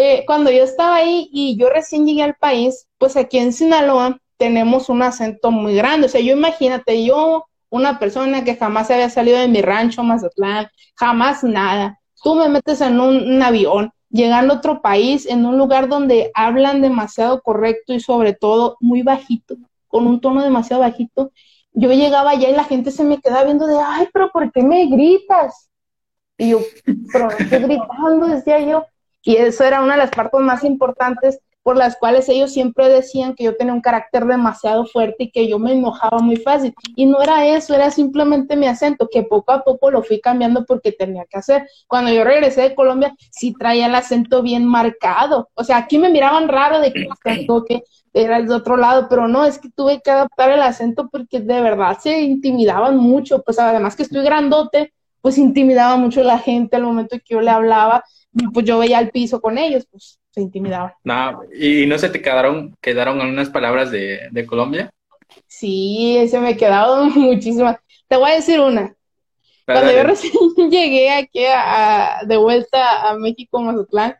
eh, cuando yo estaba ahí y yo recién llegué al país, pues aquí en Sinaloa tenemos un acento muy grande. O sea, yo imagínate, yo, una persona que jamás había salido de mi rancho, Mazatlán, jamás nada. Tú me metes en un, avión, llegando a otro país, en un lugar donde hablan demasiado correcto y sobre todo muy bajito, con un tono demasiado bajito. Yo llegaba allá y la gente se me quedaba viendo de, ay, pero ¿por qué me gritas? Y yo, pero estoy gritando, decía yo. Y eso era una de las partes más importantes por las cuales ellos siempre decían que yo tenía un carácter demasiado fuerte y que yo me enojaba muy fácil. Y no era eso, era simplemente mi acento, que poco a poco lo fui cambiando porque tenía que hacer. Cuando yo regresé de Colombia, sí traía el acento bien marcado. O sea, aquí me miraban raro de que que era el de otro lado, pero no, es que tuve que adaptar el acento porque de verdad se intimidaban mucho. Pues además que estoy grandote, pues intimidaba mucho la gente al momento que yo le hablaba, pues yo veía el piso con ellos, pues se intimidaban. No, ¿y no se te quedaron, quedaron algunas palabras de, de Colombia? Sí, se me quedaron muchísimas. Te voy a decir una. Cuando yo recién llegué aquí a, de vuelta a México, Mazatlán,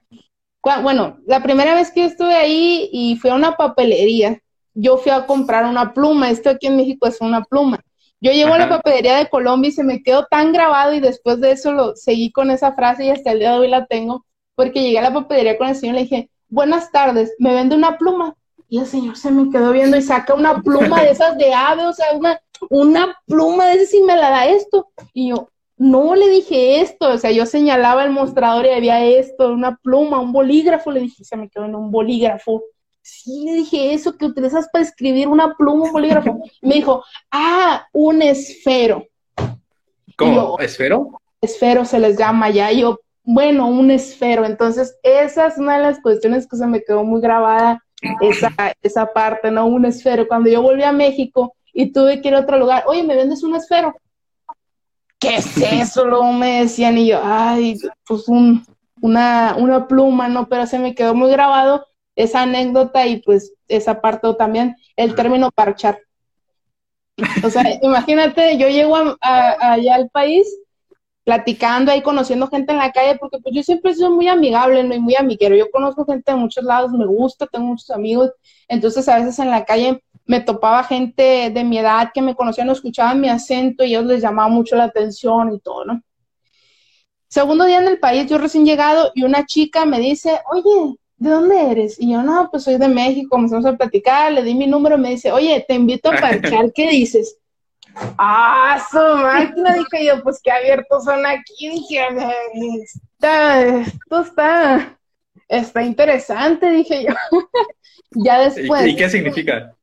bueno, la primera vez que estuve ahí y fui a una papelería, yo fui a comprar una pluma. Esto aquí en México es una pluma. Yo llego a la papelería de Colombia y se me quedó tan grabado y después de eso lo seguí con esa frase y hasta el día de hoy la tengo porque llegué a la papelería con el señor y le dije, buenas tardes, ¿me vende una pluma? Y el señor se me quedó viendo y saca una pluma de esas de ave, o sea, una, una pluma de esas y me la da esto. Y yo, no le dije esto, o sea, yo señalaba el mostrador y había esto, una pluma, un bolígrafo, le dije, se me quedó en un bolígrafo. Sí, le dije eso que utilizas para escribir una pluma, un bolígrafo. me dijo, ah, un esfero. ¿Cómo? ¿Esfero? Esfero se les llama ya. Y yo, bueno, un esfero. Entonces, esa es una de las cuestiones que se me quedó muy grabada, esa, esa parte, ¿no? Un esfero. Cuando yo volví a México y tuve que ir a otro lugar, oye, ¿me vendes un esfero? ¿Qué es eso? Luego me decían y yo, ay, pues un, una, una pluma, ¿no? Pero se me quedó muy grabado esa anécdota y pues esa parte también, el término parchar. O sea, imagínate, yo llego allá al país platicando ahí, conociendo gente en la calle, porque pues yo siempre soy muy amigable, no y muy amiguero. Yo conozco gente de muchos lados, me gusta, tengo muchos amigos. Entonces a veces en la calle me topaba gente de mi edad que me conocían, no escuchaban mi acento y ellos les llamaba mucho la atención y todo, ¿no? Segundo día en el país, yo recién llegado y una chica me dice, oye, ¿de dónde eres? Y yo, no, pues soy de México, comenzamos a platicar, le di mi número, me dice, oye, te invito a parchar, ¿qué dices? Ah, su máquina, dije yo, pues qué abiertos son aquí, dije, está, esto está, está interesante, dije yo. ya después. ¿Y qué significa?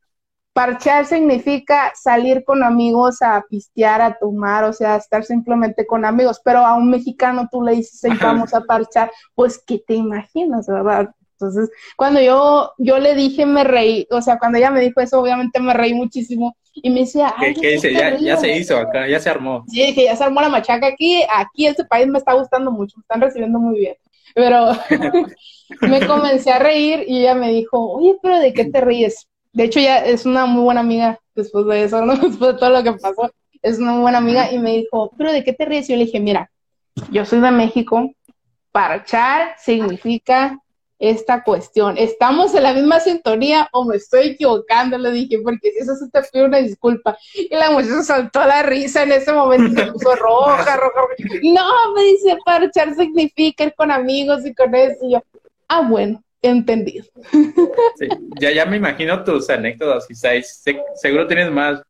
Parchear significa salir con amigos a pistear, a tomar, o sea, estar simplemente con amigos, pero a un mexicano tú le dices, vamos a parchar, pues, ¿qué te imaginas, verdad? Entonces, cuando yo, yo le dije, me reí, o sea, cuando ella me dijo eso, obviamente me reí muchísimo, y me decía, ¿qué, ¿qué dice? Ya, ya, se hizo acá, ya se armó. Sí, que ya se armó la machaca aquí, aquí este país me está gustando mucho, me están recibiendo muy bien. Pero me comencé a reír y ella me dijo, oye, pero ¿de qué te ríes? De hecho, ya es una muy buena amiga después de eso, ¿no? Después de todo lo que pasó, es una muy buena amiga y me dijo, pero ¿de qué te ríes? Y yo le dije, mira, yo soy de México, parchar significa esta cuestión. ¿Estamos en la misma sintonía o me estoy equivocando? Le dije, porque si eso se te pide una disculpa. Y la muchacha saltó la risa en ese momento, se puso roja, roja, No, me dice, parchar significa ir con amigos y con eso. Y yo, ah, bueno, entendido. ya, ya me imagino tus anécdotas, y seguro tienes más.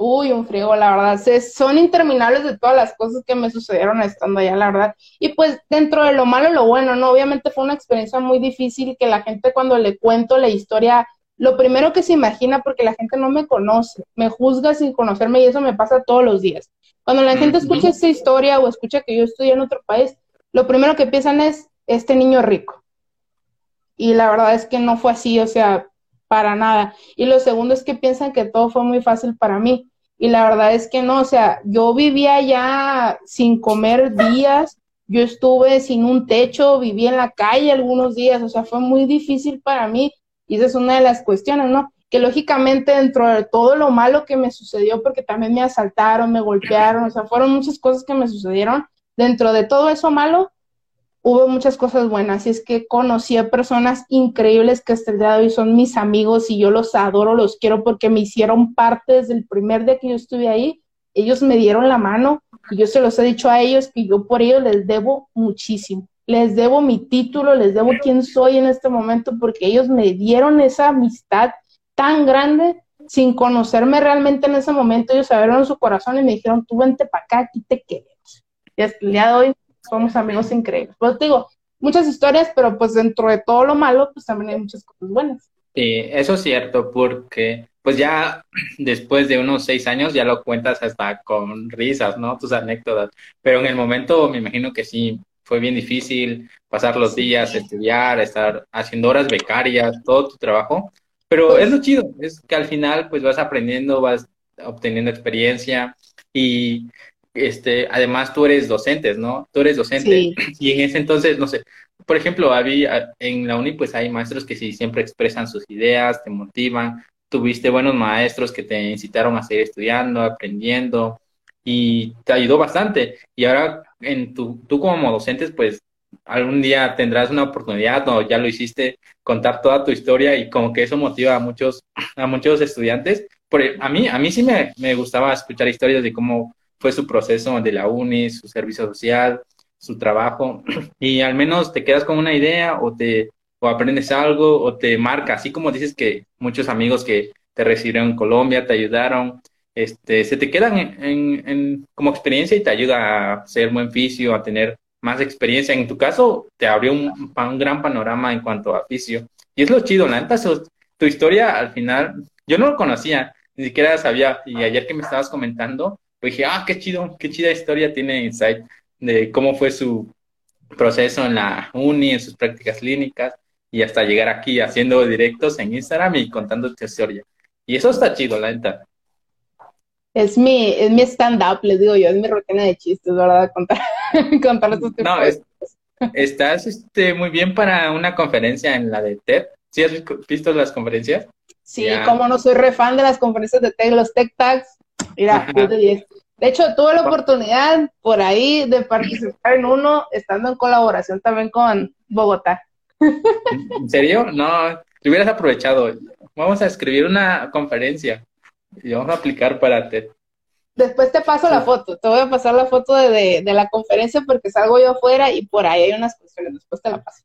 Uy, un frío, la verdad. son interminables de todas las cosas que me sucedieron estando allá, la verdad. Y pues dentro de lo malo, lo bueno, ¿no? Obviamente fue una experiencia muy difícil que la gente cuando le cuento la historia, lo primero que se imagina, porque la gente no me conoce, me juzga sin conocerme y eso me pasa todos los días. Cuando la gente escucha esta historia o escucha que yo estoy en otro país, lo primero que piensan es, este niño rico. Y la verdad es que no fue así, o sea, para nada. Y lo segundo es que piensan que todo fue muy fácil para mí. Y la verdad es que no, o sea, yo vivía ya sin comer días, yo estuve sin un techo, viví en la calle algunos días, o sea, fue muy difícil para mí. Y esa es una de las cuestiones, ¿no? Que lógicamente dentro de todo lo malo que me sucedió, porque también me asaltaron, me golpearon, o sea, fueron muchas cosas que me sucedieron, dentro de todo eso malo, hubo muchas cosas buenas y es que conocí a personas increíbles que hasta el día de hoy son mis amigos y yo los adoro, los quiero porque me hicieron parte desde el primer día que yo estuve ahí. Ellos me dieron la mano y yo se los he dicho a ellos que yo por ellos les debo muchísimo. Les debo mi título, les debo quién soy en este momento porque ellos me dieron esa amistad tan grande sin conocerme realmente en ese momento. Ellos abrieron su corazón y me dijeron, tú vente para acá, aquí te queremos. Y hasta el día de hoy somos amigos increíbles. Pues digo, muchas historias, pero pues dentro de todo lo malo, pues también hay muchas cosas buenas. Sí, eso es cierto, porque pues ya después de unos seis años ya lo cuentas hasta con risas, ¿no? Tus anécdotas. Pero en el momento me imagino que sí, fue bien difícil pasar los días, estudiar, estar haciendo horas becarias, todo tu trabajo. Pero es lo chido, es que al final pues vas aprendiendo, vas obteniendo experiencia y este, además tú eres docente, ¿no? Tú eres docente. Y en ese entonces, no sé, por ejemplo, había, en la uni pues hay maestros que sí siempre expresan sus ideas, te motivan. Tuviste buenos maestros que te incitaron a seguir estudiando, aprendiendo y te ayudó bastante. Y ahora en tu, tú como docente, pues algún día tendrás una oportunidad o ya lo hiciste contar toda tu historia y como que eso motiva a muchos a muchos estudiantes. Por, a mí a mí sí me, me gustaba escuchar historias de cómo fue su proceso de la uni, su servicio social, su trabajo, y al menos te quedas con una idea o te o aprendes algo o te marca, así como dices que muchos amigos que te recibieron en Colombia te ayudaron, este, se te quedan en, como experiencia y te ayuda a ser buen fisio, a tener más experiencia. En tu caso, te abrió un, un gran panorama en cuanto a fisio. Y es lo chido, la neta, tu historia al final, yo no lo conocía, ni siquiera sabía, y ayer que me estabas comentando, pues dije, ah, qué chido, qué chida historia tiene Insight de cómo fue su proceso en la uni, en sus prácticas clínicas y hasta llegar aquí haciendo directos en Instagram y contando tu historia. Y eso está chido, la neta. Es mi, es mi stand-up, les digo yo, es mi rutina de chistes, ¿verdad? Contar, contar estos No, estás este, muy bien para una conferencia en la de TED. ¿Sí has visto las conferencias? Sí, como no soy re fan de las conferencias de TED, los Tech Tags, Mira, de hecho, tuve la oportunidad por ahí de participar en uno, estando en colaboración también con Bogotá. ¿En serio? No, te hubieras aprovechado. Vamos a escribir una conferencia y vamos a aplicar para TED. Después te paso la foto, te voy a pasar la foto de, de, la conferencia porque salgo yo afuera y por ahí hay unas cuestiones, después te la paso.